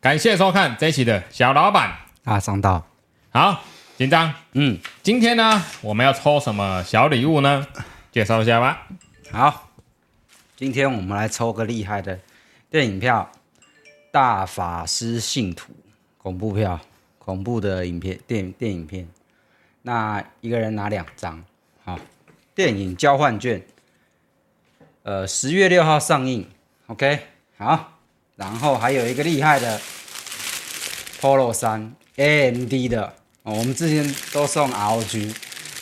感谢收看这一期的小老板啊，上道好紧张，嗯，今天呢我们要抽什么小礼物呢？介绍一下吧。好，今天我们来抽个厉害的电影票，《大法师信徒》恐怖票，恐怖的影片电影电影片。那一个人拿两张，好，电影交换券，呃，十月六号上映，OK，好。然后还有一个厉害的 Polo 衫，AMD 的哦，我们之前都送 ROG，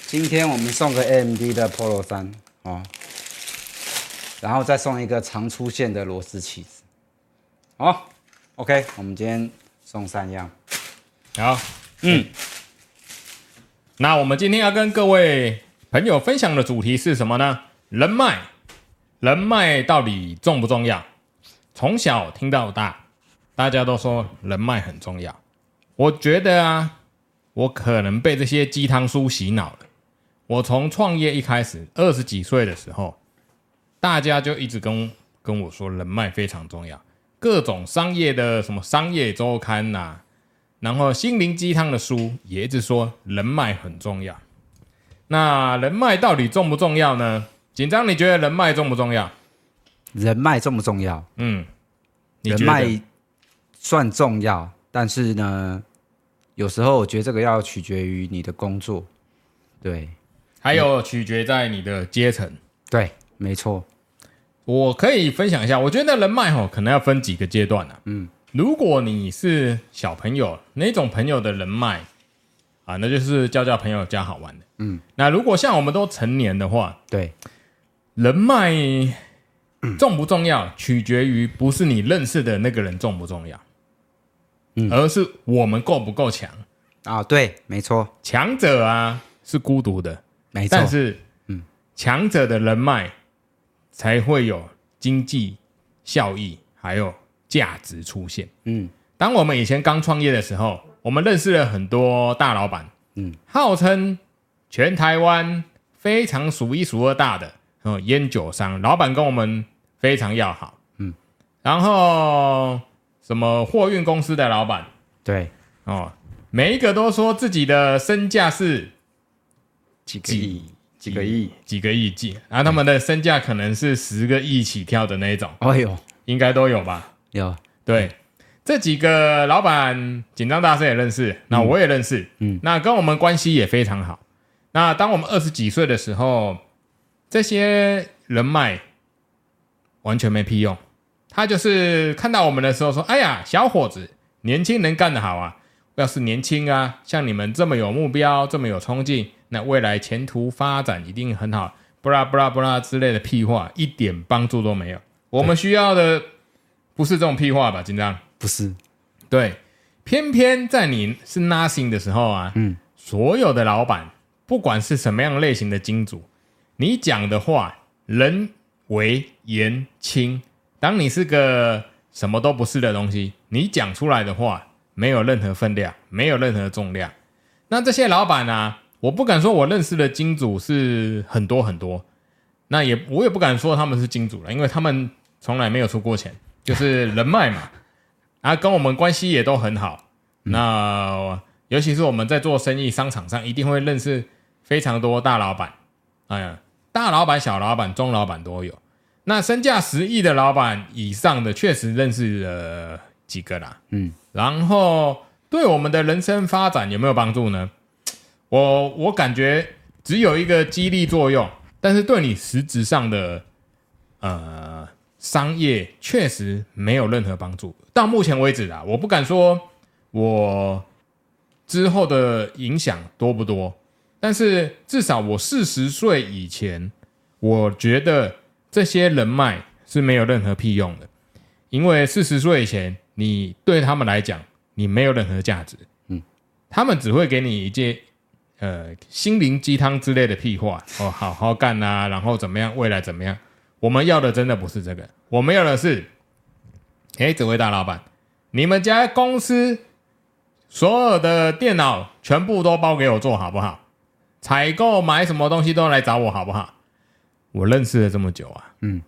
今天我们送个 AMD 的 Polo 衫哦，然后再送一个常出现的螺丝起子，好，OK，我们今天送三样，好，嗯，那我们今天要跟各位朋友分享的主题是什么呢？人脉，人脉到底重不重要？从小听到大，大家都说人脉很重要。我觉得啊，我可能被这些鸡汤书洗脑了。我从创业一开始，二十几岁的时候，大家就一直跟跟我说人脉非常重要，各种商业的什么商业周刊呐、啊，然后心灵鸡汤的书也一直说人脉很重要。那人脉到底重不重要呢？紧张，你觉得人脉重不重要？人脉重不重要？嗯，人脉算重要，但是呢，有时候我觉得这个要取决于你的工作，对，还有取决在你的阶层，对，没错。我可以分享一下，我觉得人脉吼可能要分几个阶段啊。嗯，如果你是小朋友，那种朋友的人脉啊，那就是交交朋友加好玩的。嗯，那如果像我们都成年的话，对，人脉。重不重要，取决于不是你认识的那个人重不重要，嗯，而是我们够不够强啊？对，没错，强者啊是孤独的，没错，但是，嗯，强者的人脉才会有经济效益，还有价值出现。嗯，当我们以前刚创业的时候，我们认识了很多大老板，嗯，号称全台湾非常数一数二大的。哦，烟酒商老板跟我们非常要好，嗯，然后什么货运公司的老板，对，哦，每一个都说自己的身价是几个亿、几个亿、几个亿计，然后他们的身价可能是十个亿起跳的那种，哎呦，应该都有吧？有，对，这几个老板，紧张大师也认识，那我也认识，嗯，那跟我们关系也非常好。那当我们二十几岁的时候。这些人脉完全没屁用，他就是看到我们的时候说：“哎呀，小伙子，年轻人干得好啊！要是年轻啊，像你们这么有目标，这么有冲劲，那未来前途发展一定很好。”布拉布拉布拉之类的屁话，一点帮助都没有。我们需要的不是这种屁话吧？紧张？不是，对，偏偏在你是 nothing 的时候啊，嗯，所有的老板，不管是什么样类型的金主。你讲的话，人为言轻。当你是个什么都不是的东西，你讲出来的话没有任何分量，没有任何重量。那这些老板、啊？我不敢说我认识的金主是很多很多，那也我也不敢说他们是金主了，因为他们从来没有出过钱，就是人脉嘛。啊，跟我们关系也都很好。那尤其是我们在做生意，商场上一定会认识非常多大老板。哎呀。大老板、小老板、中老板都有，那身价十亿的老板以上的，确实认识了几个啦。嗯，然后对我们的人生发展有没有帮助呢？我我感觉只有一个激励作用，但是对你实质上的呃商业确实没有任何帮助。到目前为止啊，我不敢说我之后的影响多不多。但是至少我四十岁以前，我觉得这些人脉是没有任何屁用的，因为四十岁以前，你对他们来讲，你没有任何价值，嗯，他们只会给你一些呃心灵鸡汤之类的屁话。哦，好好干啊，然后怎么样，未来怎么样？我们要的真的不是这个，我们要的是，哎，这位大老板，你们家公司所有的电脑全部都包给我做好不好？采购买什么东西都来找我好不好？我认识了这么久啊，嗯，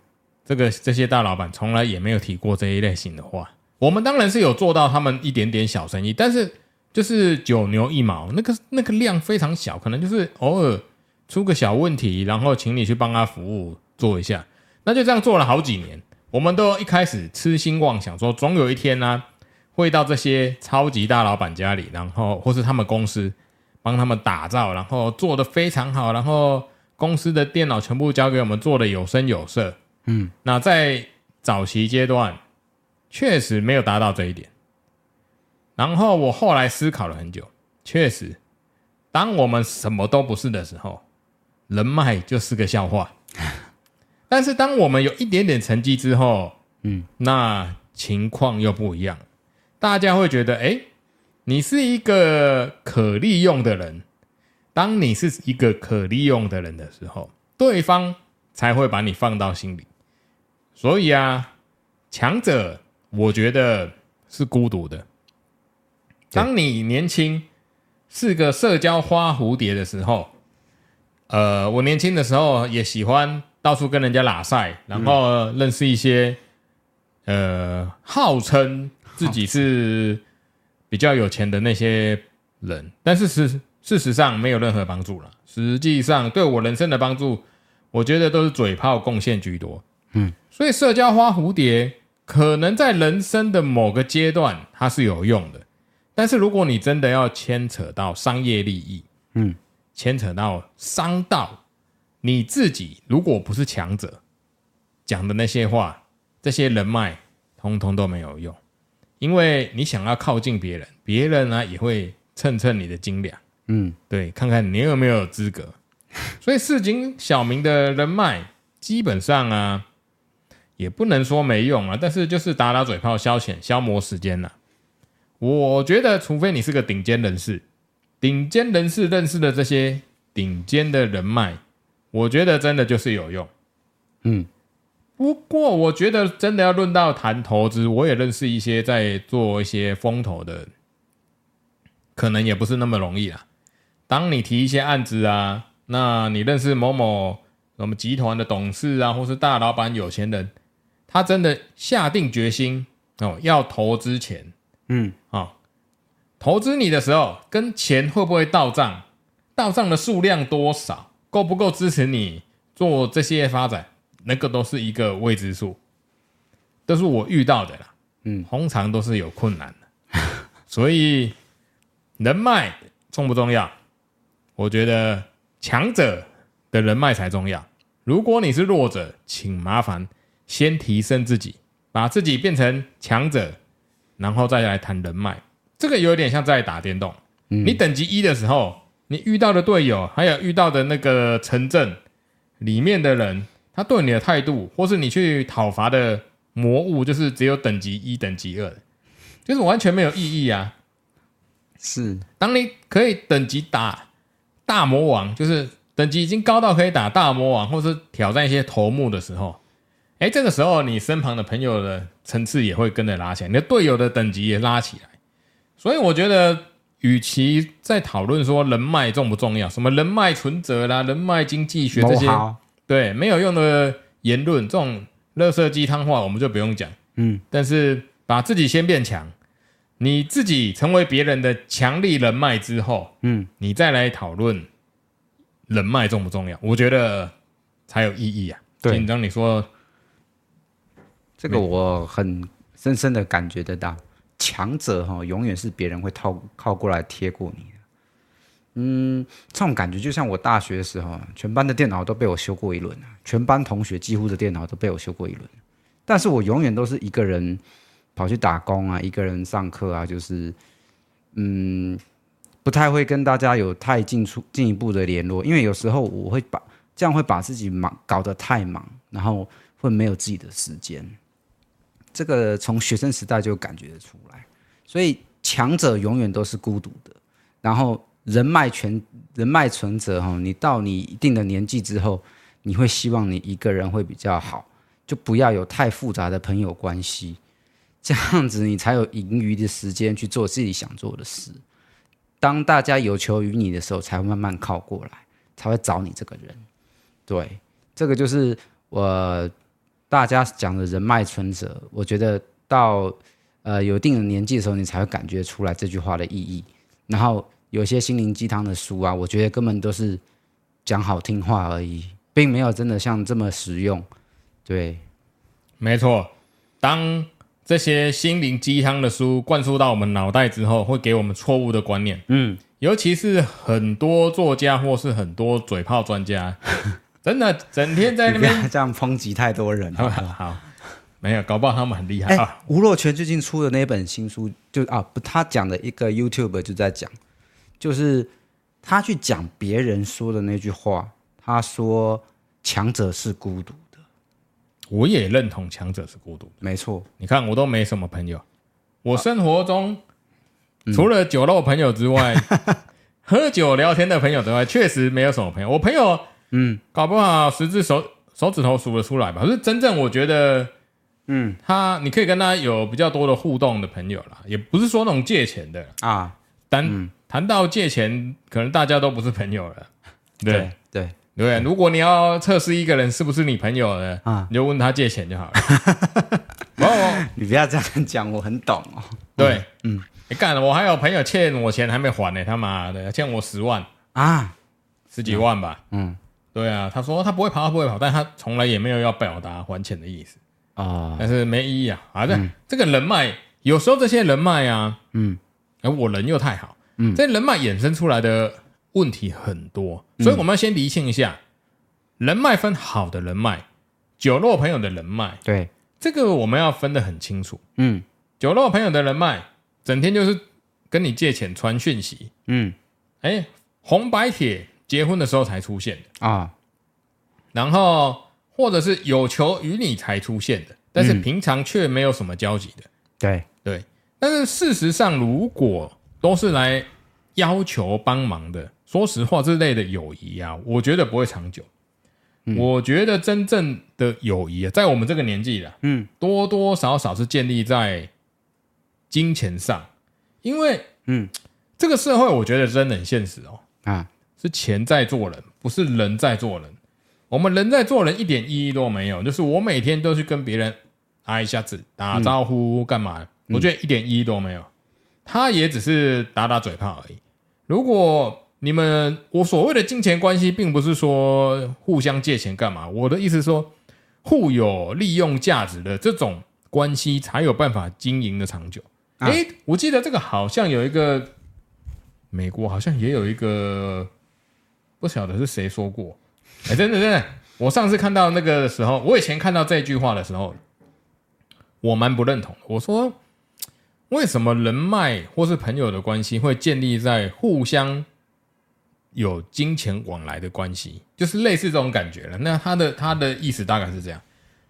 这个这些大老板从来也没有提过这一类型的话，我们当然是有做到他们一点点小生意，但是就是九牛一毛，那个那个量非常小，可能就是偶尔出个小问题，然后请你去帮他服务做一下，那就这样做了好几年。我们都一开始痴心妄想说，总有一天呢、啊，会到这些超级大老板家里，然后或是他们公司帮他们打造，然后做的非常好，然后公司的电脑全部交给我们做的有声有色。嗯，那在早期阶段确实没有达到这一点。然后我后来思考了很久，确实，当我们什么都不是的时候，人脉就是个笑话。但是当我们有一点点成绩之后，嗯，那情况又不一样。大家会觉得，哎，你是一个可利用的人。当你是一个可利用的人的时候，对方才会把你放到心里。所以啊，强者，我觉得是孤独的。当你年轻，是个社交花蝴蝶的时候，呃，我年轻的时候也喜欢。到处跟人家拉赛，然后认识一些，嗯、呃，号称自己是比较有钱的那些人，但是事事实上没有任何帮助了。实际上对我人生的帮助，我觉得都是嘴炮贡献居多。嗯，所以社交花蝴蝶可能在人生的某个阶段它是有用的，但是如果你真的要牵扯到商业利益，嗯，牵扯到商道。你自己如果不是强者，讲的那些话，这些人脉通通都没有用，因为你想要靠近别人，别人呢也会蹭蹭你的斤两，嗯，对，看看你有没有资格。所以市井小民的人脉基本上啊，也不能说没用啊，但是就是打打嘴炮消遣、消磨时间了。我觉得，除非你是个顶尖人士，顶尖人士认识的这些顶尖的人脉。我觉得真的就是有用，嗯，不过我觉得真的要论到谈投资，我也认识一些在做一些风投的，可能也不是那么容易啦。当你提一些案子啊，那你认识某某什么集团的董事啊，或是大老板、有钱人，他真的下定决心哦要投资钱，嗯啊、哦，投资你的时候，跟钱会不会到账，到账的数量多少？够不够支持你做这些发展？那个都是一个未知数，都是我遇到的啦。嗯，通常都是有困难的，所以人脉重不重要？我觉得强者的人脉才重要。如果你是弱者，请麻烦先提升自己，把自己变成强者，然后再来谈人脉。这个有点像在打电动，嗯，你等级一的时候。你遇到的队友，还有遇到的那个城镇里面的人，他对你的态度，或是你去讨伐的魔物，就是只有等级一、等级二，就是完全没有意义啊。是，当你可以等级打大魔王，就是等级已经高到可以打大魔王，或是挑战一些头目的时候，哎，这个时候你身旁的朋友的层次也会跟着拉起来，你的队友的等级也拉起来，所以我觉得。与其在讨论说人脉重不重要，什么人脉存折啦、人脉经济学这些，对，没有用的言论，这种垃圾鸡汤话我们就不用讲。嗯，但是把自己先变强，你自己成为别人的强力人脉之后，嗯，你再来讨论人脉重不重要，我觉得才有意义啊。对，紧张你说这个，我很深深的感觉得到。强者哈，永远是别人会靠靠过来贴过你的。嗯，这种感觉就像我大学的时候，全班的电脑都被我修过一轮，全班同学几乎的电脑都被我修过一轮。但是我永远都是一个人跑去打工啊，一个人上课啊，就是嗯，不太会跟大家有太进出进一步的联络，因为有时候我会把这样会把自己忙搞得太忙，然后会没有自己的时间。这个从学生时代就感觉得出来，所以强者永远都是孤独的。然后人脉全人脉存折哈，你到你一定的年纪之后，你会希望你一个人会比较好，就不要有太复杂的朋友关系，这样子你才有盈余的时间去做自己想做的事。当大家有求于你的时候，才会慢慢靠过来，才会找你这个人。对，这个就是我。大家讲的人脉存折，我觉得到呃有一定的年纪的时候，你才会感觉出来这句话的意义。然后有些心灵鸡汤的书啊，我觉得根本都是讲好听话而已，并没有真的像这么实用。对，没错。当这些心灵鸡汤的书灌输到我们脑袋之后，会给我们错误的观念。嗯，尤其是很多作家或是很多嘴炮专家，真的整天在那边这样抨击太多人。好，好，没有，搞不好他们很厉害。欸、啊，吴若权最近出的那本新书，就啊不，他讲的一个 YouTube 就在讲，就是他去讲别人说的那句话，他说强者是孤独的。我也认同强者是孤独，没错。你看，我都没什么朋友，我生活中、啊、除了酒肉朋友之外，嗯、喝酒聊天的朋友之外，确实没有什么朋友。我朋友，嗯，搞不好十只手手指头数得出来吧。可是真正我觉得，嗯，他你可以跟他有比较多的互动的朋友啦，也不是说那种借钱的啊。但谈、嗯、到借钱，可能大家都不是朋友了。对 对。对对，如果你要测试一个人是不是你朋友的，啊，你就问他借钱就好了。哦，你不要这样讲，我很懂哦。对，嗯，你干了，我还有朋友欠我钱还没还呢，他妈的，欠我十万啊，十几万吧。嗯，对啊，他说他不会跑，他不会跑，但他从来也没有要表达还钱的意思啊。但是没意义啊，反正这个人脉，有时候这些人脉啊，嗯，而我人又太好，嗯，这人脉衍生出来的。问题很多，所以我们要先厘清一下，嗯、人脉分好的人脉，酒肉朋友的人脉。对，这个我们要分得很清楚。嗯，酒肉朋友的人脉，整天就是跟你借钱传讯息。嗯，哎，红白帖结婚的时候才出现的啊，然后或者是有求于你才出现的，但是平常却没有什么交集的。对对，但是事实上，如果都是来要求帮忙的。说实话，这类的友谊啊，我觉得不会长久。嗯、我觉得真正的友谊啊，在我们这个年纪了，嗯，多多少少是建立在金钱上，因为，嗯，这个社会我觉得真的很现实哦，啊，是钱在做人，不是人在做人。我们人在做人一点意义都没有，就是我每天都去跟别人挨一下子打招呼干嘛？嗯、我觉得一点意义都没有，他也只是打打嘴炮而已。如果你们，我所谓的金钱关系，并不是说互相借钱干嘛。我的意思是说，互有利用价值的这种关系，才有办法经营的长久。哎、啊欸，我记得这个好像有一个美国，好像也有一个，不晓得是谁说过。哎、欸，真的真的，我上次看到那个的时候，我以前看到这句话的时候，我蛮不认同的。我说，为什么人脉或是朋友的关系会建立在互相？有金钱往来的关系，就是类似这种感觉了。那他的他的意思大概是这样。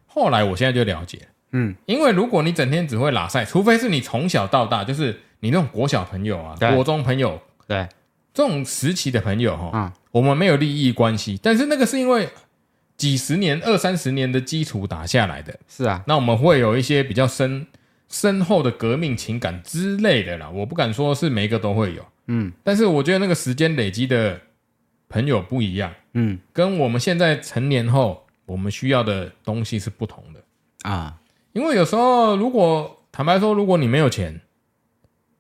后来我现在就了解，嗯，因为如果你整天只会拉赛，除非是你从小到大就是你那种国小朋友啊、对。国中朋友，对。这种时期的朋友哈，嗯，我们没有利益关系，但是那个是因为几十年、二三十年的基础打下来的，是啊，那我们会有一些比较深深厚的革命情感之类的啦。我不敢说是每一个都会有。嗯，但是我觉得那个时间累积的朋友不一样，嗯，跟我们现在成年后我们需要的东西是不同的啊。因为有时候，如果坦白说，如果你没有钱，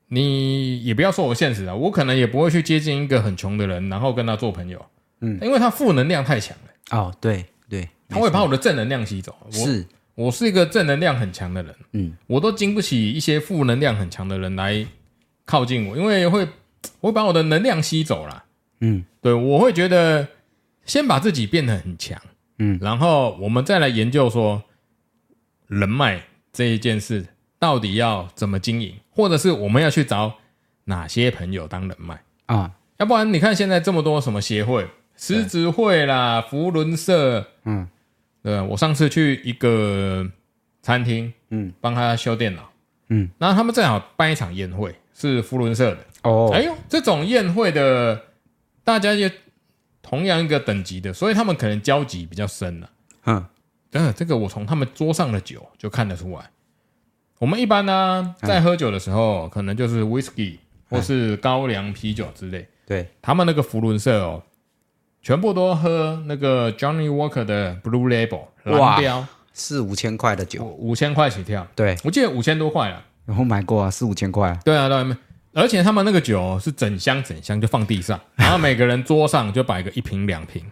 你也不要说我现实啊，我可能也不会去接近一个很穷的人，然后跟他做朋友，嗯，因为他负能量太强了。哦，对对，他会把我的正能量吸走。是，我是一个正能量很强的人，嗯，我都经不起一些负能量很强的人来靠近我，因为会。我会把我的能量吸走了，嗯，对，我会觉得先把自己变得很强，嗯，然后我们再来研究说人脉这一件事到底要怎么经营，或者是我们要去找哪些朋友当人脉。啊？要不然你看现在这么多什么协会，狮子会啦、福伦社，嗯，对，我上次去一个餐厅，嗯，帮他修电脑，嗯，然后他们正好办一场宴会，是福伦社的。哦，哎呦，这种宴会的，大家也同样一个等级的，所以他们可能交集比较深了。嗯，嗯，这个我从他们桌上的酒就看得出来。我们一般呢，在喝酒的时候，可能就是 whisky 或是高粱啤酒之类。对，他们那个福伦社哦，全部都喝那个 Johnny Walker 的 Blue Label 蓝标，四五千块的酒，五千块起跳。对，我记得五千多块了。我买过啊，四五千块啊。对啊，对啊，而且他们那个酒是整箱整箱就放地上，然后每个人桌上就摆个一瓶两瓶，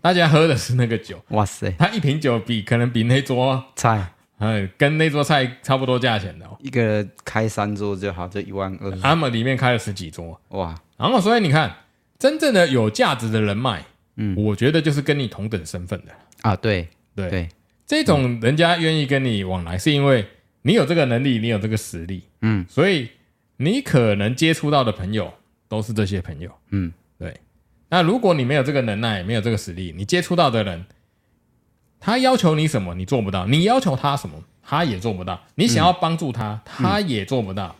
大家喝的是那个酒。哇塞，他一瓶酒比可能比那桌菜，嗯，跟那桌菜差不多价钱的哦。一个开三桌就好，就一万二。他们里面开了十几桌，哇！然后所以你看，真正的有价值的人脉，嗯，我觉得就是跟你同等身份的啊。对对对，这种人家愿意跟你往来，是因为。你有这个能力，你有这个实力，嗯，所以你可能接触到的朋友都是这些朋友，嗯，对。那如果你没有这个能耐，没有这个实力，你接触到的人，他要求你什么，你做不到；你要求他什么，他也做不到。你想要帮助他，他也做不到，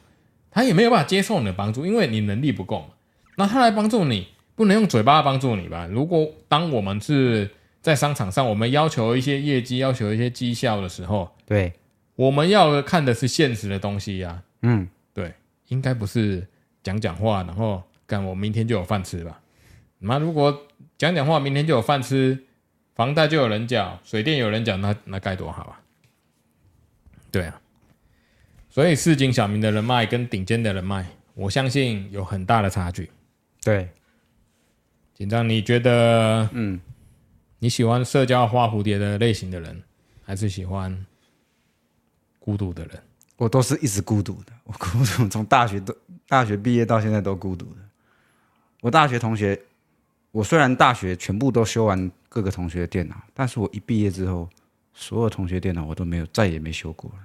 他也没有办法接受你的帮助，因为你能力不够嘛。那他来帮助你，不能用嘴巴帮助你吧？如果当我们是在商场上，我们要求一些业绩，要求一些绩效的时候，对。我们要看的是现实的东西呀、啊，嗯，对，应该不是讲讲话，然后干我明天就有饭吃吧？那如果讲讲话，明天就有饭吃，房贷就有人缴，水电有人缴，那那该多好啊！对啊，所以市井小民的人脉跟顶尖的人脉，我相信有很大的差距。对，紧张，你觉得，嗯，你喜欢社交花蝴蝶的类型的人，还是喜欢？孤独的人，我都是一直孤独的。我孤独，从大学都大学毕业到现在都孤独的。我大学同学，我虽然大学全部都修完各个同学的电脑，但是我一毕业之后，所有同学电脑我都没有，再也没修过了。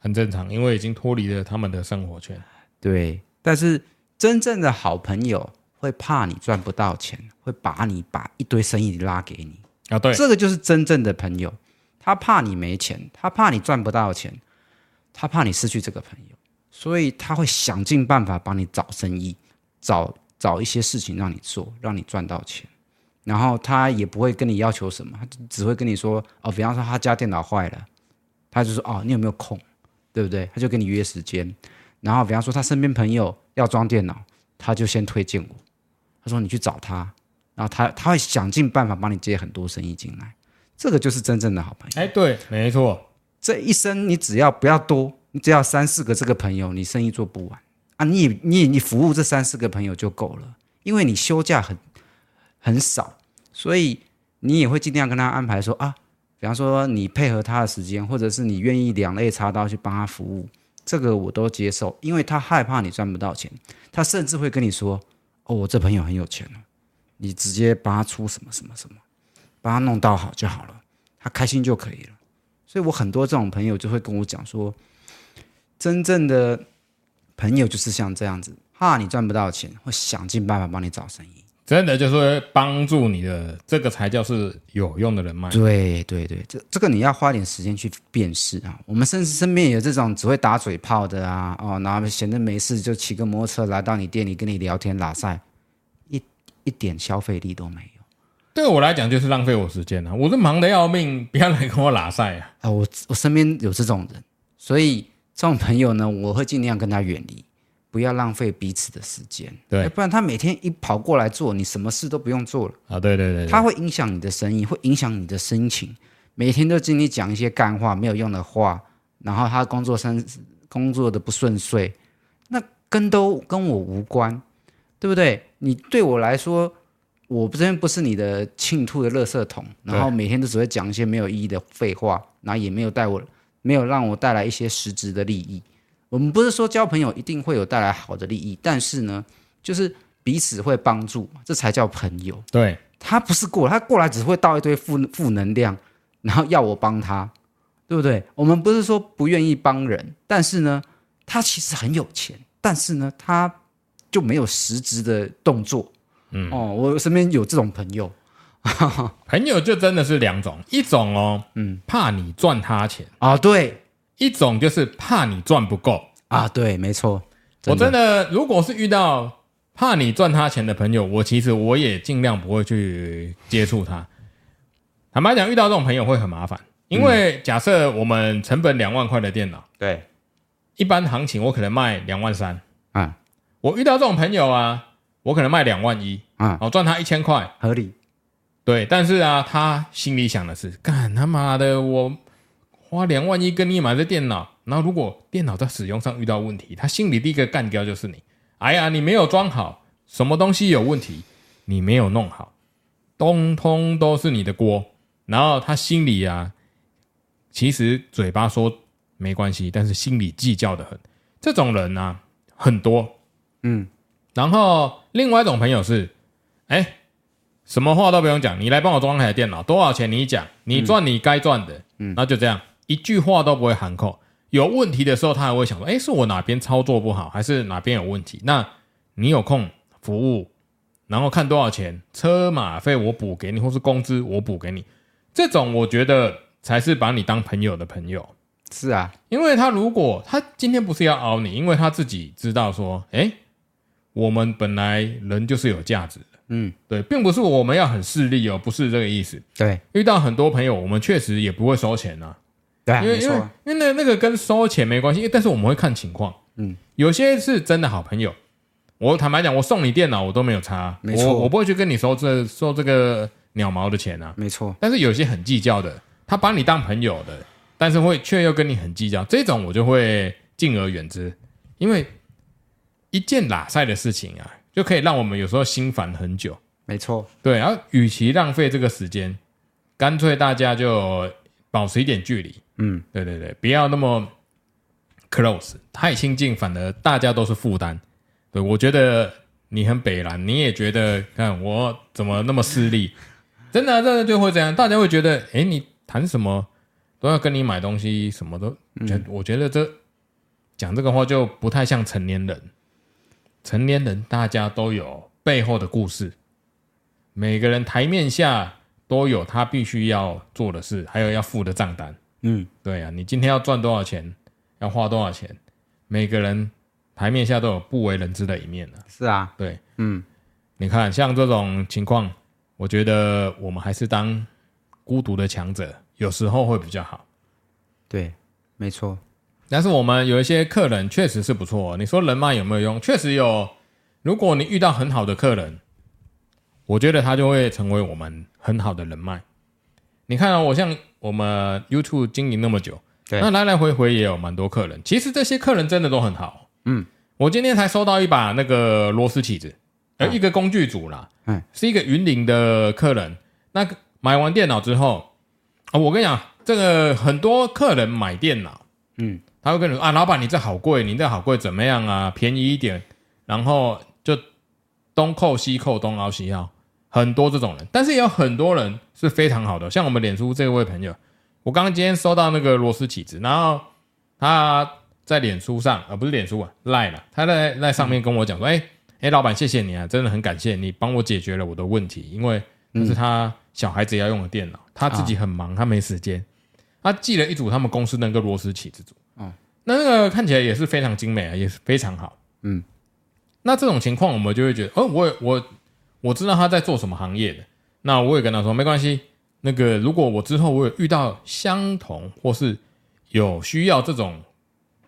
很正常，因为已经脱离了他们的生活圈。对，但是真正的好朋友会怕你赚不到钱，会把你把一堆生意拉给你啊。对，这个就是真正的朋友。他怕你没钱，他怕你赚不到钱，他怕你失去这个朋友，所以他会想尽办法帮你找生意，找找一些事情让你做，让你赚到钱。然后他也不会跟你要求什么，他只会跟你说哦，比方说他家电脑坏了，他就说哦，你有没有空，对不对？他就跟你约时间。然后比方说他身边朋友要装电脑，他就先推荐我，他说你去找他，然后他他会想尽办法帮你接很多生意进来。这个就是真正的好朋友。哎，对，没错。这一生你只要不要多，你只要三四个这个朋友，你生意做不完啊！你也你也你服务这三四个朋友就够了，因为你休假很很少，所以你也会尽量跟他安排说啊，比方说你配合他的时间，或者是你愿意两肋插刀去帮他服务，这个我都接受，因为他害怕你赚不到钱，他甚至会跟你说哦，我这朋友很有钱哦，你直接帮他出什么什么什么。帮他弄到好就好了，他开心就可以了。所以我很多这种朋友就会跟我讲说，真正的朋友就是像这样子，怕你赚不到钱，会想尽办法帮你找生意。真的就是会帮助你的，这个才叫是有用的人脉。对对对，这这个你要花点时间去辨识啊。我们甚至身边有这种只会打嘴炮的啊，哦，然后闲着没事就骑个摩托车来到你店里跟你聊天拉塞，一一点消费力都没有。对我来讲就是浪费我时间了，我是忙得要命，不要来跟我拉塞啊！啊，我我身边有这种人，所以这种朋友呢，我会尽量跟他远离，不要浪费彼此的时间。对，不然他每天一跑过来做，你什么事都不用做了啊！对对对，对，他会影响你的生意，会影响你的心情，每天都经你讲一些干话，没有用的话，然后他工作生工作的不顺遂，那跟都跟我无关，对不对？你对我来说。我这边不是你的倾吐的垃圾桶，然后每天都只会讲一些没有意义的废话，然后也没有带我，没有让我带来一些实质的利益。我们不是说交朋友一定会有带来好的利益，但是呢，就是彼此会帮助，这才叫朋友。对，他不是过来，他过来只会倒一堆负负能量，然后要我帮他，对不对？我们不是说不愿意帮人，但是呢，他其实很有钱，但是呢，他就没有实质的动作。嗯哦，我身边有这种朋友，朋友就真的是两种，一种哦，嗯，怕你赚他钱啊，对，一种就是怕你赚不够啊，对，没错，真我真的如果是遇到怕你赚他钱的朋友，我其实我也尽量不会去接触他。坦白讲，遇到这种朋友会很麻烦，因为假设我们成本两万块的电脑，对，一般行情我可能卖两万三，啊，我遇到这种朋友啊。我可能卖两万一啊，我赚他一千块，合理。对，但是啊，他心里想的是，干他妈的，我花两万一跟你买的电脑，然后如果电脑在使用上遇到问题，他心里第一个干掉就是你。哎呀，你没有装好，什么东西有问题，你没有弄好，通通都是你的锅。然后他心里啊，其实嘴巴说没关系，但是心里计较的很。这种人呢、啊、很多，嗯。然后另外一种朋友是，哎，什么话都不用讲，你来帮我装台电脑，多少钱你讲，你赚你该赚的，嗯，那就这样，一句话都不会含扣。有问题的时候，他还会想说，哎，是我哪边操作不好，还是哪边有问题？那你有空服务，然后看多少钱，车马费我补给你，或是工资我补给你。这种我觉得才是把你当朋友的朋友。是啊，因为他如果他今天不是要熬你，因为他自己知道说，哎，我们本来人就是有价值的。嗯，对，并不是我们要很势利哦，不是这个意思。对，遇到很多朋友，我们确实也不会收钱啊。对啊，因为因为因为那那个跟收钱没关系，但是我们会看情况。嗯，有些是真的好朋友，我坦白讲，我送你电脑我都没有差，没错，我我不会去跟你收这收这个。鸟毛的钱啊，没错。但是有些很计较的，他把你当朋友的，但是会却又跟你很计较，这种我就会敬而远之，因为一件拉赛的事情啊，就可以让我们有时候心烦很久。没错，对。然后，与其浪费这个时间，干脆大家就保持一点距离。嗯，对对对，不要那么 close，太亲近，反而大家都是负担。对，我觉得你很北蓝，你也觉得看我怎么那么势利。真的、啊，真的就会这样，大家会觉得，哎，你谈什么都要跟你买东西，什么都，嗯、我觉得这讲这个话就不太像成年人。成年人大家都有背后的故事，每个人台面下都有他必须要做的事，还有要付的账单。嗯，对啊，你今天要赚多少钱，要花多少钱，每个人台面下都有不为人知的一面呢。是啊，对，嗯，你看像这种情况。我觉得我们还是当孤独的强者，有时候会比较好。对，没错。但是我们有一些客人确实是不错。你说人脉有没有用？确实有。如果你遇到很好的客人，我觉得他就会成为我们很好的人脉。你看啊，我像我们 YouTube 经营那么久，对，那来来回回也有蛮多客人。其实这些客人真的都很好。嗯，我今天才收到一把那个螺丝起子。呃，一个工具组啦，嗯，是一个云林的客人。那个买完电脑之后，啊，我跟你讲，这个很多客人买电脑，嗯，他会跟你说啊，老板，你这好贵，你这好贵，怎么样啊？便宜一点，然后就东扣西扣，东凹西凹，很多这种人。但是也有很多人是非常好的，像我们脸书这位朋友，我刚刚今天收到那个螺丝起子，然后他在脸书上，而、啊、不是脸书啊，Line 了，他在在上面跟我讲说，哎、嗯。哎，老板，谢谢你啊，真的很感谢你帮我解决了我的问题。因为那是他小孩子要用的电脑，嗯、他自己很忙，他没时间。他寄了一组他们公司那个螺丝起子组，嗯，那那个看起来也是非常精美啊，也是非常好。嗯，那这种情况我们就会觉得，哦，我我我知道他在做什么行业的，那我也跟他说没关系。那个如果我之后我有遇到相同或是有需要这种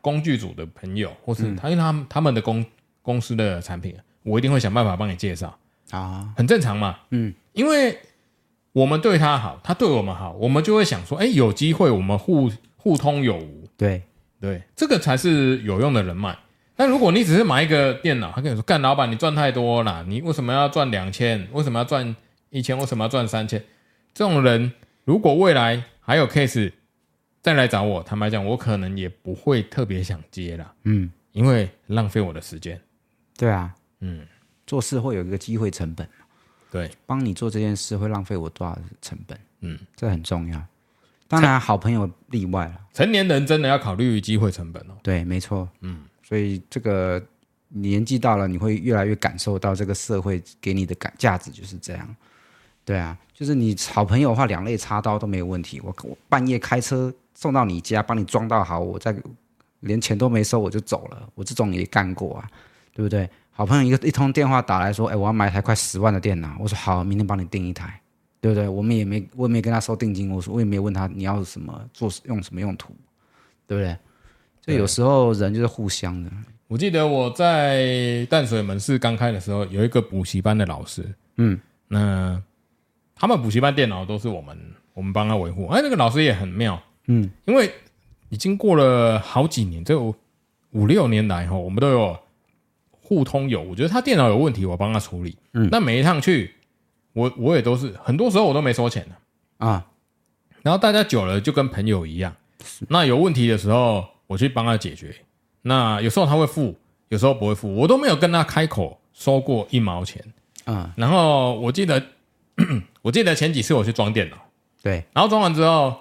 工具组的朋友，或是他因为他们他们的公。公司的产品，我一定会想办法帮你介绍啊，很正常嘛。嗯，因为我们对他好，他对我们好，我们就会想说，哎，有机会我们互互通有无。对对，这个才是有用的人脉。但如果你只是买一个电脑，他跟你说，干老板，你赚太多了，你为什么要赚两千？为什么要赚一千？为什么要赚三千？这种人，如果未来还有 case 再来找我，坦白讲，我可能也不会特别想接了。嗯，因为浪费我的时间。对啊，嗯，做事会有一个机会成本，对，帮你做这件事会浪费我多少成本？嗯，这很重要。当然，好朋友例外了。成年人真的要考虑机会成本哦。对，没错。嗯，所以这个年纪到了，你会越来越感受到这个社会给你的感价值就是这样。对啊，就是你好朋友的话，两肋插刀都没有问题。我我半夜开车送到你家，帮你装到好，我再连钱都没收我就走了。我这种也干过啊。对不对？好朋友一个一通电话打来说：“哎，我要买一台快十万的电脑。”我说：“好，明天帮你订一台。”对不对？我们也没，我也没跟他收定金。我说，我也没问他你要什么，做用什么用途，对不对？所以有时候人就是互相的。我记得我在淡水门市刚开的时候，有一个补习班的老师，嗯，那他们补习班电脑都是我们我们帮他维护。哎，那个老师也很妙，嗯，因为已经过了好几年，这五五六年来哈，我们都有互通有。我觉得他电脑有问题，我帮他处理。嗯，那每一趟去，我我也都是，很多时候我都没收钱的啊。然后大家久了就跟朋友一样。那有问题的时候，我去帮他解决。那有时候他会付，有时候不会付，我都没有跟他开口收过一毛钱。啊，然后我记得，我记得前几次我去装电脑，对，然后装完之后，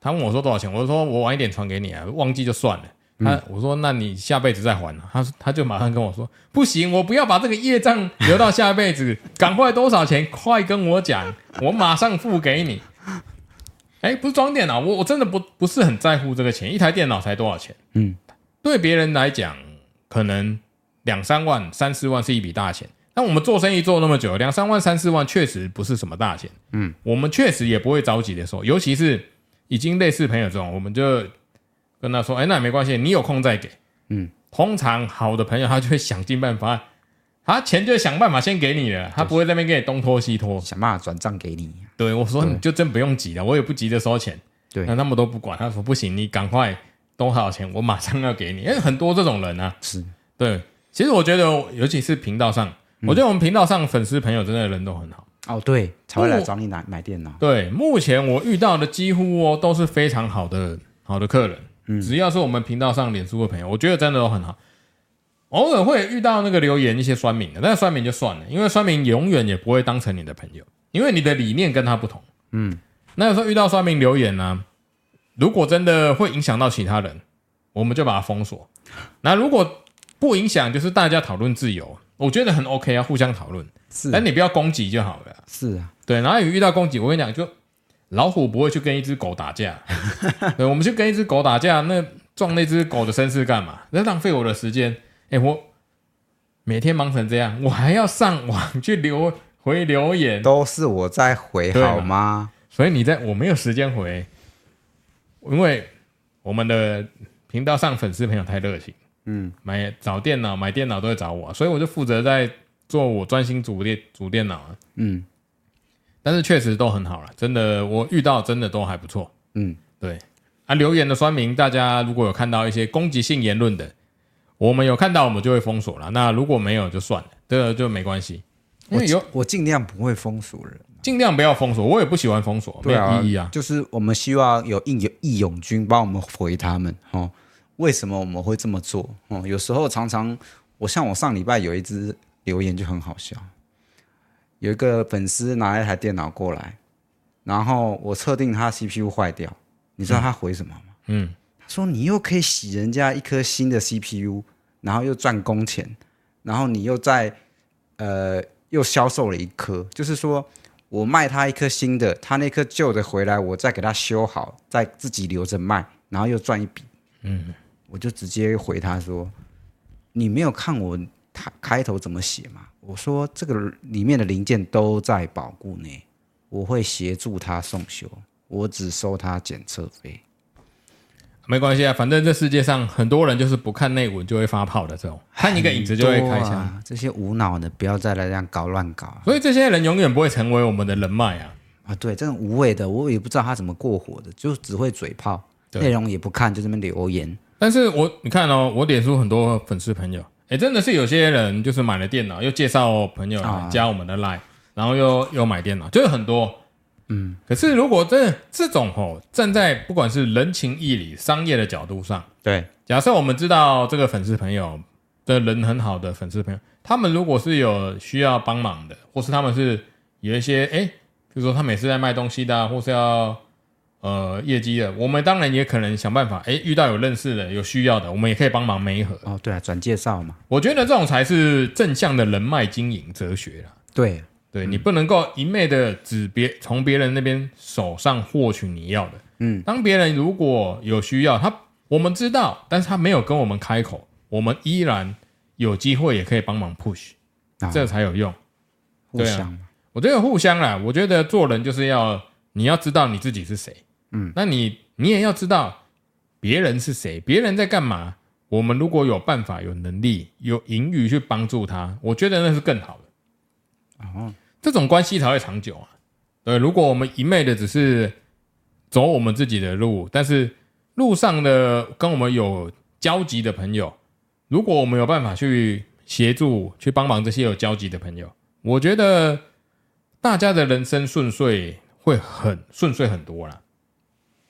他问我说多少钱，我说我晚一点传给你啊，忘记就算了。他我说那你下辈子再还了，他他就马上跟我说不行，我不要把这个业障留到下辈子，赶快多少钱，快跟我讲，我马上付给你。哎，不是装电脑，我我真的不不是很在乎这个钱，一台电脑才多少钱？嗯，对别人来讲，可能两三万、三四万是一笔大钱。但我们做生意做那么久，两三万、三四万确实不是什么大钱。嗯，我们确实也不会着急的说，尤其是已经类似朋友这种，我们就跟他说：“哎，那也没关系，你有空再给。”嗯，通常好的朋友他就会想尽办法，他钱就想办法先给你了，他不会在那边给你东拖西拖，想办法转账给你。对，我说你就真不用急了，我也不急着收钱。对，那他们都不管，他说不行，你赶快多少钱，我马上要给你。因为很多这种人啊，是对。其实我觉得，尤其是频道上。我觉得我们频道上粉丝朋友真的人都很好哦，对，才会来找你买买电脑。对，目前我遇到的几乎哦都是非常好的好的客人，嗯，只要是我们频道上脸书的朋友，我觉得真的都很好。偶尔会遇到那个留言一些酸民的，但是酸民就算了，因为酸民永远也不会当成你的朋友，因为你的理念跟他不同。嗯，那有时候遇到酸民留言呢、啊，如果真的会影响到其他人，我们就把它封锁。那如果不影响，就是大家讨论自由。我觉得很 OK 啊，互相讨论，是，但你不要攻击就好了。是啊，对，然后你遇到攻击，我跟你讲，就老虎不会去跟一只狗打架，对，我们去跟一只狗打架，那撞那只狗的身世干嘛？那浪费我的时间。哎，我每天忙成这样，我还要上网去留回留言，都是我在回好吗？所以你在我没有时间回，因为我们的频道上粉丝朋友太热情。嗯，买找电脑买电脑都会找我，所以我就负责在做我专心组电组电脑啊。嗯，但是确实都很好了，真的我遇到真的都还不错。嗯，对啊，留言的酸民，大家如果有看到一些攻击性言论的，我们有看到我们就会封锁了。那如果没有就算了，这个就没关系。因为有我尽量不会封锁人，尽量不要封锁，我也不喜欢封锁，没有意义啊。就是我们希望有义勇义勇军帮我们回他们哦。为什么我们会这么做？哦，有时候常常，我像我上礼拜有一支留言就很好笑，有一个粉丝拿一台电脑过来，然后我测定他 CPU 坏掉，你知道他回什么吗？嗯，他说你又可以洗人家一颗新的 CPU，然后又赚工钱，然后你又在呃又销售了一颗，就是说我卖他一颗新的，他那颗旧的回来，我再给他修好，再自己留着卖，然后又赚一笔。嗯。我就直接回他说：“你没有看我开开头怎么写吗？我说这个里面的零件都在保固内，我会协助他送修，我只收他检测费。没关系啊，反正这世界上很多人就是不看内文就会发炮的这种，看一个影子就会开枪。啊、这些无脑的不要再来这样搞乱搞。所以这些人永远不会成为我们的人脉啊！啊，对，这种无谓的，我也不知道他怎么过火的，就只会嘴炮，内容也不看，就这么留言。”但是我你看哦，我脸书很多粉丝朋友，哎，真的是有些人就是买了电脑，又介绍朋友来加我们的 Line，然后又又买电脑，就是很多。嗯，可是如果这这种哦，站在不管是人情义理、商业的角度上，对，假设我们知道这个粉丝朋友的人很好的粉丝朋友，他们如果是有需要帮忙的，或是他们是有一些哎，比如说他每次在卖东西的，或是要。呃，业绩的，我们当然也可能想办法，哎，遇到有认识的、有需要的，我们也可以帮忙媒合。哦，对啊，转介绍嘛。我觉得这种才是正向的人脉经营哲学啦。对，对、嗯、你不能够一昧的只别从别人那边手上获取你要的。嗯，当别人如果有需要，他我们知道，但是他没有跟我们开口，我们依然有机会也可以帮忙 push，、啊、这才有用。互相、啊，我觉得互相啦。我觉得做人就是要你要知道你自己是谁。嗯，那你你也要知道别人是谁，别人在干嘛。我们如果有办法、有能力、有盈余去帮助他，我觉得那是更好的。哦，这种关系才会长久啊。对，如果我们一昧的只是走我们自己的路，但是路上的跟我们有交集的朋友，如果我们有办法去协助、去帮忙这些有交集的朋友，我觉得大家的人生顺遂会很顺遂很多啦。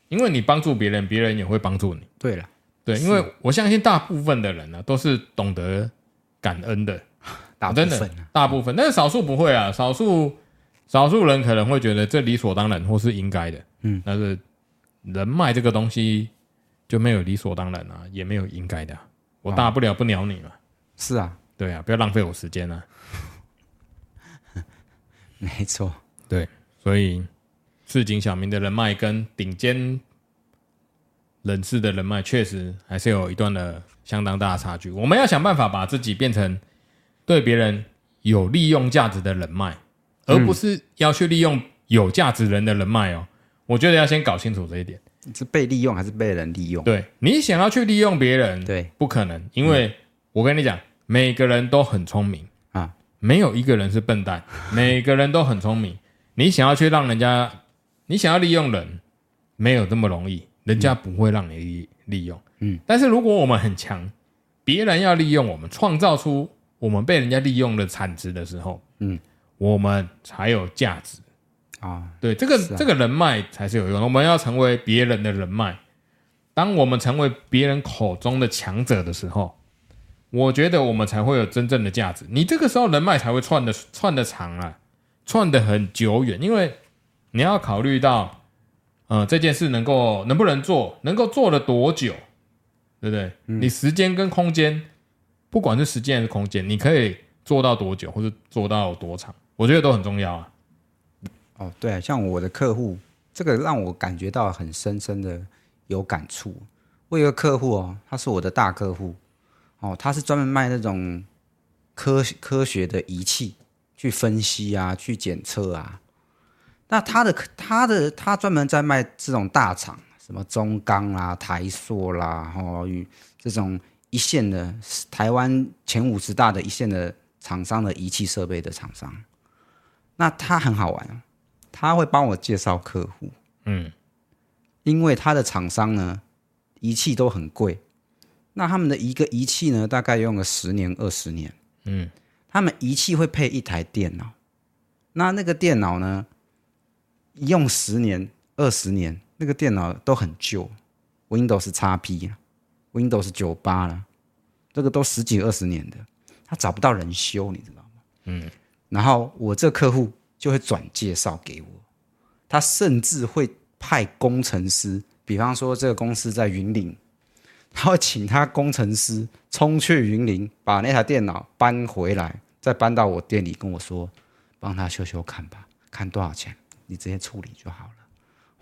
因为你帮助别人，别人也会帮助你。对了，对，因为我相信大部分的人呢、啊，都是懂得感恩的，大部分、啊、大部分，但是少数不会啊，少数少数人可能会觉得这理所当然或是应该的。嗯，但是人脉这个东西就没有理所当然啊，也没有应该的、啊。我大不了不鸟你嘛。是啊，对啊，不要浪费我时间啊。没错，对，所以。市井小民的人脉跟顶尖人士的人脉，确实还是有一段的相当大的差距。我们要想办法把自己变成对别人有利用价值的人脉，而不是要去利用有价值人的人脉哦。我觉得要先搞清楚这一点：是被利用还是被人利用？对，你想要去利用别人，对，不可能，因为我跟你讲，每个人都很聪明啊，没有一个人是笨蛋，每个人都很聪明。你想要去让人家。你想要利用人，没有这么容易，人家不会让你利利用。嗯，但是如果我们很强，别人要利用我们，创造出我们被人家利用了产值的时候，嗯，我们才有价值啊。对，这个、啊、这个人脉才是有用的。我们要成为别人的人脉，当我们成为别人口中的强者的时候，我觉得我们才会有真正的价值。你这个时候人脉才会串的串的长啊，串的很久远，因为。你要考虑到，呃，这件事能够能不能做，能够做了多久，对不对？嗯、你时间跟空间，不管是时间还是空间，你可以做到多久，或者做到多长，我觉得都很重要啊。哦，对，像我的客户，这个让我感觉到很深深的有感触。我有个客户哦，他是我的大客户，哦，他是专门卖那种科科学的仪器，去分析啊，去检测啊。那他的他的他专门在卖这种大厂，什么中钢啦、台塑啦，哦，与这种一线的台湾前五十大的一线的厂商的仪器设备的厂商。那他很好玩，他会帮我介绍客户，嗯，因为他的厂商呢，仪器都很贵，那他们的一个仪器呢，大概用了十年二十年，嗯，他们仪器会配一台电脑，那那个电脑呢？用十年、二十年，那个电脑都很旧，Windows XP、Windows 九八了，这个都十几二十年的，他找不到人修，你知道吗？嗯，然后我这客户就会转介绍给我，他甚至会派工程师，比方说这个公司在云林，他会请他工程师冲去云林，把那台电脑搬回来，再搬到我店里跟我说，帮他修修看吧，看多少钱。你直接处理就好了，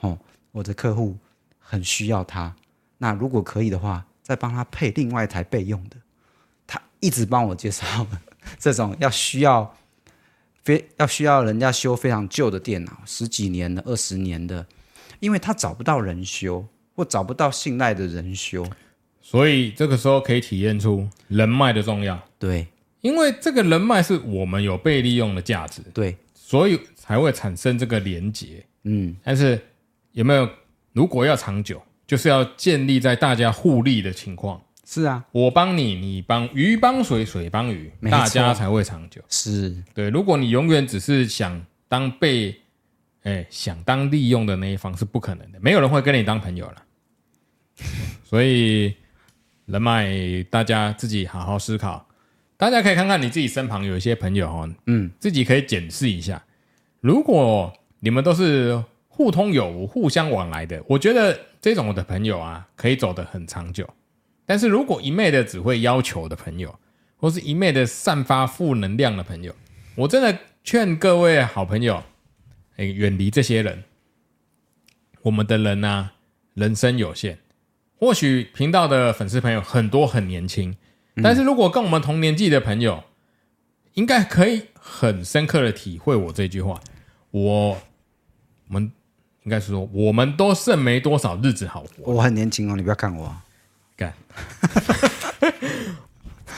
哦，我的客户很需要他，那如果可以的话，再帮他配另外一台备用的。他一直帮我介绍这种要需要非要需要人家修非常旧的电脑，十几年的、二十年的，因为他找不到人修，或找不到信赖的人修，所以这个时候可以体验出人脉的重要。对，因为这个人脉是我们有被利用的价值。对。所以才会产生这个连结，嗯，但是有没有？如果要长久，就是要建立在大家互利的情况。是啊，我帮你，你帮鱼帮水，水帮鱼，大家才会长久。是对。如果你永远只是想当被，哎，想当利用的那一方，是不可能的。没有人会跟你当朋友了。所以人脉，大家自己好好思考。大家可以看看你自己身旁有一些朋友哦，嗯，自己可以检视一下。如果你们都是互通有无、互相往来的，我觉得这种的朋友啊，可以走得很长久。但是如果一昧的只会要求的朋友，或是一昧的散发负能量的朋友，我真的劝各位好朋友，哎，远离这些人。我们的人呢、啊，人生有限，或许频道的粉丝朋友很多很年轻。但是如果跟我们同年纪的朋友，应该可以很深刻的体会我这句话。我，我们应该是说，我们都剩没多少日子好活。我很年轻哦，你不要看我，干。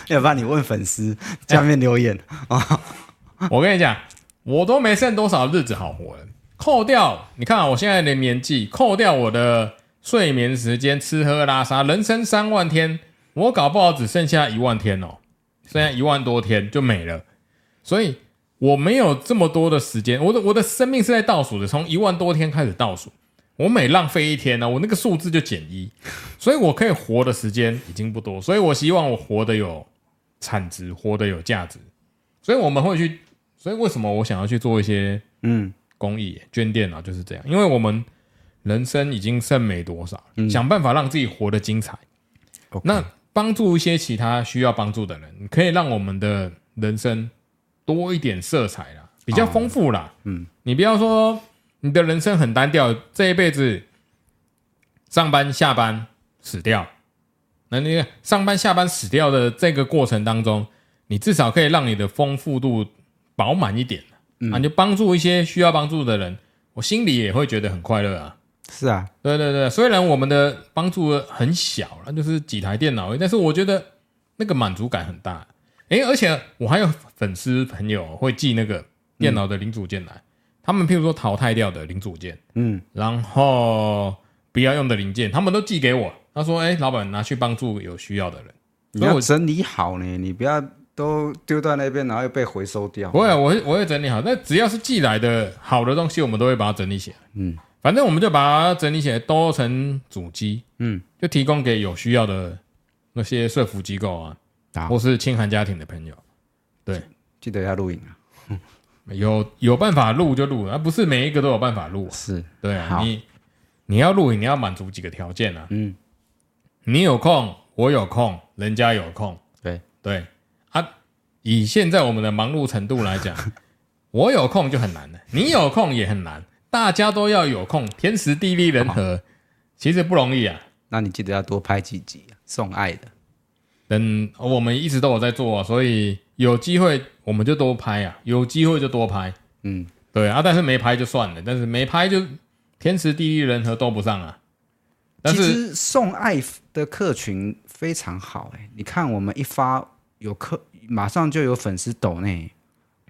要不然你问粉丝下面留言啊。我跟你讲，我都没剩多少日子好活了。扣掉，你看我现在的年纪，扣掉我的睡眠时间、吃喝拉撒，人生三万天，我搞不好只剩下一万天哦，剩下一万多天就没了。所以我没有这么多的时间，我的我的生命是在倒数的，从一万多天开始倒数。我每浪费一天呢，我那个数字就减一，所以我可以活的时间已经不多，所以我希望我活得有产值，活得有价值。所以我们会去，所以为什么我想要去做一些嗯公益捐电脑就是这样，因为我们人生已经剩没多少，嗯、想办法让自己活得精彩。那帮助一些其他需要帮助的人，可以让我们的人生多一点色彩啦，比较丰富啦。哦、嗯，你不要说。你的人生很单调，这一辈子上班下班死掉，那你上班下班死掉的这个过程当中，你至少可以让你的丰富度饱满一点，嗯、啊，你就帮助一些需要帮助的人，我心里也会觉得很快乐啊。是啊，对对对，虽然我们的帮助很小，那就是几台电脑，但是我觉得那个满足感很大。诶，而且我还有粉丝朋友会寄那个电脑的零组件来。嗯他们譬如说淘汰掉的零组件，嗯，然后不要用的零件，他们都寄给我。他说：“哎，老板拿去帮助有需要的人，你要整理好呢，你不要都丢在那边，然后又被回收掉。”不会，我会我会整理好。那只要是寄来的好的东西，我们都会把它整理起来。嗯，反正我们就把它整理起来，都成主机，嗯，就提供给有需要的那些社福机构啊，啊或是清寒家庭的朋友。对，记得要录影啊。有有办法录就录，而不是每一个都有办法录。是对啊，你你要录影，你要满足几个条件啊？嗯，你有空，我有空，人家有空。对对啊，以现在我们的忙碌程度来讲，我有空就很难了，你有空也很难，大家都要有空，天时地利人和，其实不容易啊。那你记得要多拍几集啊，送爱的。等我们一直都有在做，所以。有机会我们就多拍啊，有机会就多拍，嗯，对啊，但是没拍就算了，但是没拍就天时地利人和都不上啊。但是其实送爱的客群非常好哎，你看我们一发有客，马上就有粉丝抖内，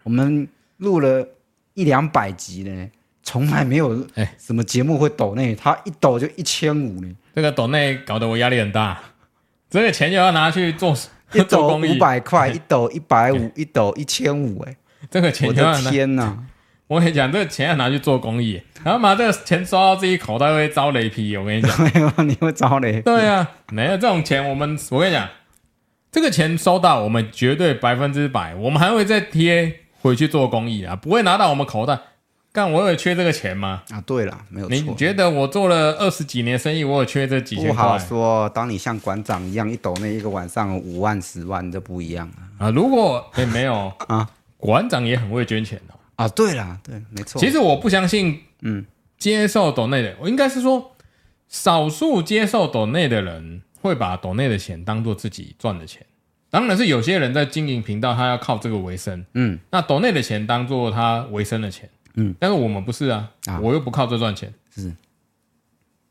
我们录了一两百集呢，从来没有 哎。什么节目会抖内，他一抖就一千五呢，这个抖内搞得我压力很大，这个钱就要拿去做。一斗五百块，一斗一百五，一斗一千五，哎，这个钱我的天哪！我跟你讲，这个钱要拿去做公益，然后把这个钱收到自己口袋会遭雷劈。我跟你讲，你会遭雷？对啊，没有这种钱，我们我跟你讲，这个钱收到，我们绝对百分之百，我们还会再贴回去做公益啊，不会拿到我们口袋。干，我有缺这个钱吗？啊，对了，没有错。你觉得我做了二十几年生意，我有缺这几千块？不好说。当你像馆长一样一抖那一个晚上五万、十万，就不一样了啊！如果哎没有 啊，馆长也很会捐钱的啊。对了，对，没错。其实我不相信，嗯，接受抖内的，我应该是说，少数接受抖内的人会把抖内的钱当做自己赚的钱。当然是有些人在经营频道，他要靠这个为生，嗯，那抖内的钱当做他为生的钱。嗯，但是我们不是啊，啊。我又不靠这赚钱，是，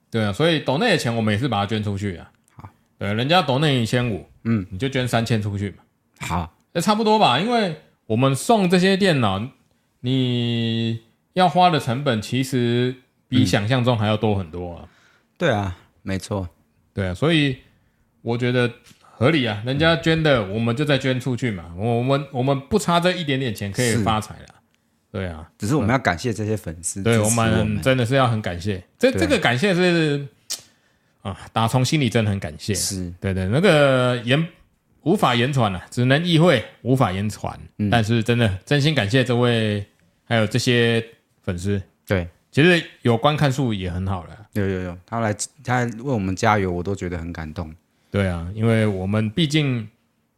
对啊，所以抖内的钱我们也是把它捐出去啊。好，对，人家抖内一千五，嗯，你就捐三千出去嘛。好，那差不多吧，因为我们送这些电脑，你要花的成本其实比想象中还要多很多啊。嗯、对啊，没错，对啊，所以我觉得合理啊，人家捐的我们就再捐出去嘛，我们我们不差这一点点钱可以发财了。对啊，只是我们要感谢这些粉丝，对我们真的是要很感谢。这这个感谢是啊，打从心里真的很感谢。是，对对，那个言无法言传了，只能意会，无法言传。但是真的真心感谢这位，还有这些粉丝。对，其实有观看数也很好了。有有有，他来他为我们加油，我都觉得很感动。对啊，因为我们毕竟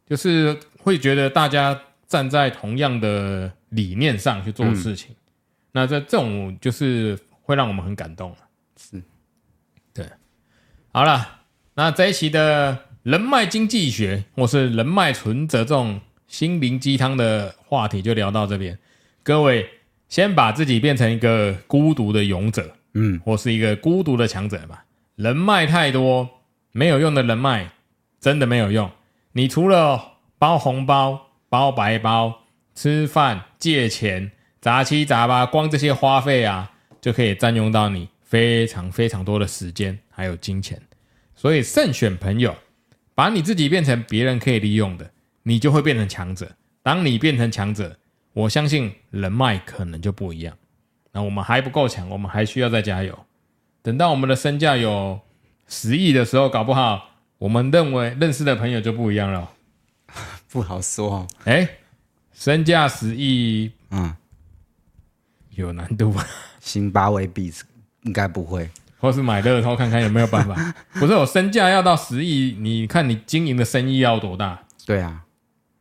就是会觉得大家站在同样的。理念上去做事情，嗯、那这这种就是会让我们很感动。是，对。好了，那这一期的人脉经济学或是人脉存折这种心灵鸡汤的话题就聊到这边。各位先把自己变成一个孤独的勇者，嗯，或是一个孤独的强者吧。人脉太多没有用的人脉，真的没有用。你除了包红包、包白包。吃饭、借钱、杂七杂八，光这些花费啊，就可以占用到你非常非常多的时间，还有金钱。所以慎选朋友，把你自己变成别人可以利用的，你就会变成强者。当你变成强者，我相信人脉可能就不一样。那我们还不够强，我们还需要再加油。等到我们的身价有十亿的时候，搞不好我们认为认识的朋友就不一样了。不好说哦。哎，身价十亿，嗯，有难度吧？辛巴威币应该不会，或是买乐透看看有没有办法。不是，我身价要到十亿，你看你经营的生意要多大？对啊，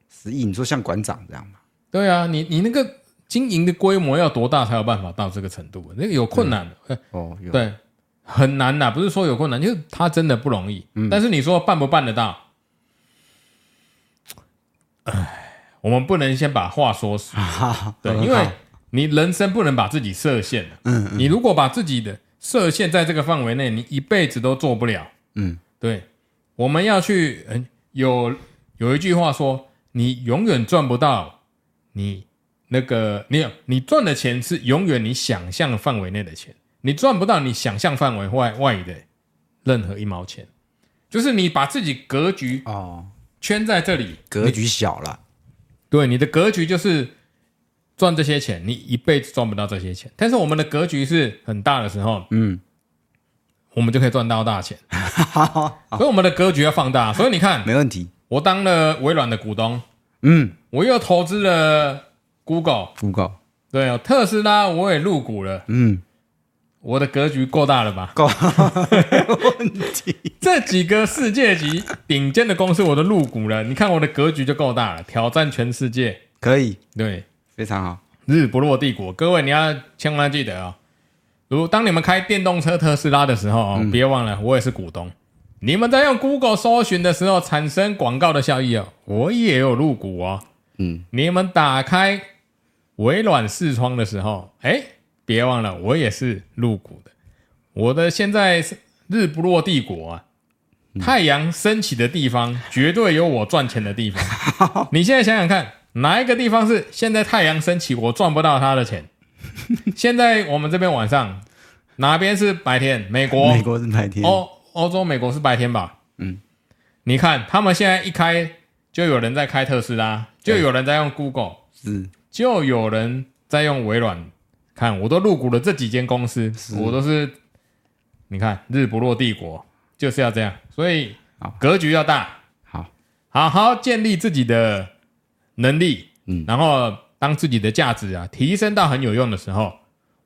十亿，你说像馆长这样吗？对啊，你你那个。经营的规模要多大才有办法到这个程度？那个有困难的、嗯、哦，对，很难呐。不是说有困难，就是他真的不容易。嗯、但是你说办不办得到？哎，我们不能先把话说死。啊、对，因为你人生不能把自己设限了。嗯，嗯，你如果把自己的设限在这个范围内，你一辈子都做不了。嗯，对，我们要去。嗯，有有一句话说，你永远赚不到你。那个，你你赚的钱是永远你想象范围内的钱，你赚不到你想象范围外外的任何一毛钱，就是你把自己格局哦圈在这里，格局小了，对，你的格局就是赚这些钱，你一辈子赚不到这些钱。但是我们的格局是很大的时候，嗯，我们就可以赚到大钱。所以我们的格局要放大。所以你看，没问题。我当了微软的股东，嗯，我又投资了。Google，Google，对哦，特斯拉我也入股了，嗯，我的格局够大了吧？够，没问题。这几个世界级顶尖的公司我都入股了，你看我的格局就够大了，挑战全世界可以，对，非常好。日不落帝国，各位你要千万记得哦。如当你们开电动车特斯拉的时候哦，别忘了我也是股东。你们在用 Google 搜寻的时候产生广告的效益哦，我也有入股哦。嗯，你们打开。微软视窗的时候，哎，别忘了，我也是入股的。我的现在是日不落帝国啊，太阳升起的地方，绝对有我赚钱的地方。你现在想想看，哪一个地方是现在太阳升起，我赚不到他的钱？现在我们这边晚上，哪边是白天？美国，美国是白天。欧欧洲、美国是白天吧？嗯，你看他们现在一开，就有人在开特斯拉，就有人在用 Google，是。就有人在用微软，看我都入股了这几间公司，我都是，你看日不落帝国就是要这样，所以格局要大，好，好好建立自己的能力，嗯，然后当自己的价值啊提升到很有用的时候，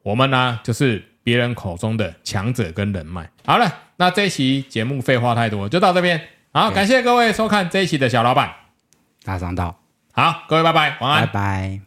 我们呢就是别人口中的强者跟人脉。好了，那这一期节目废话太多，就到这边，好，感谢各位收看这一期的小老板。大商道，好，各位拜拜，晚安，拜拜。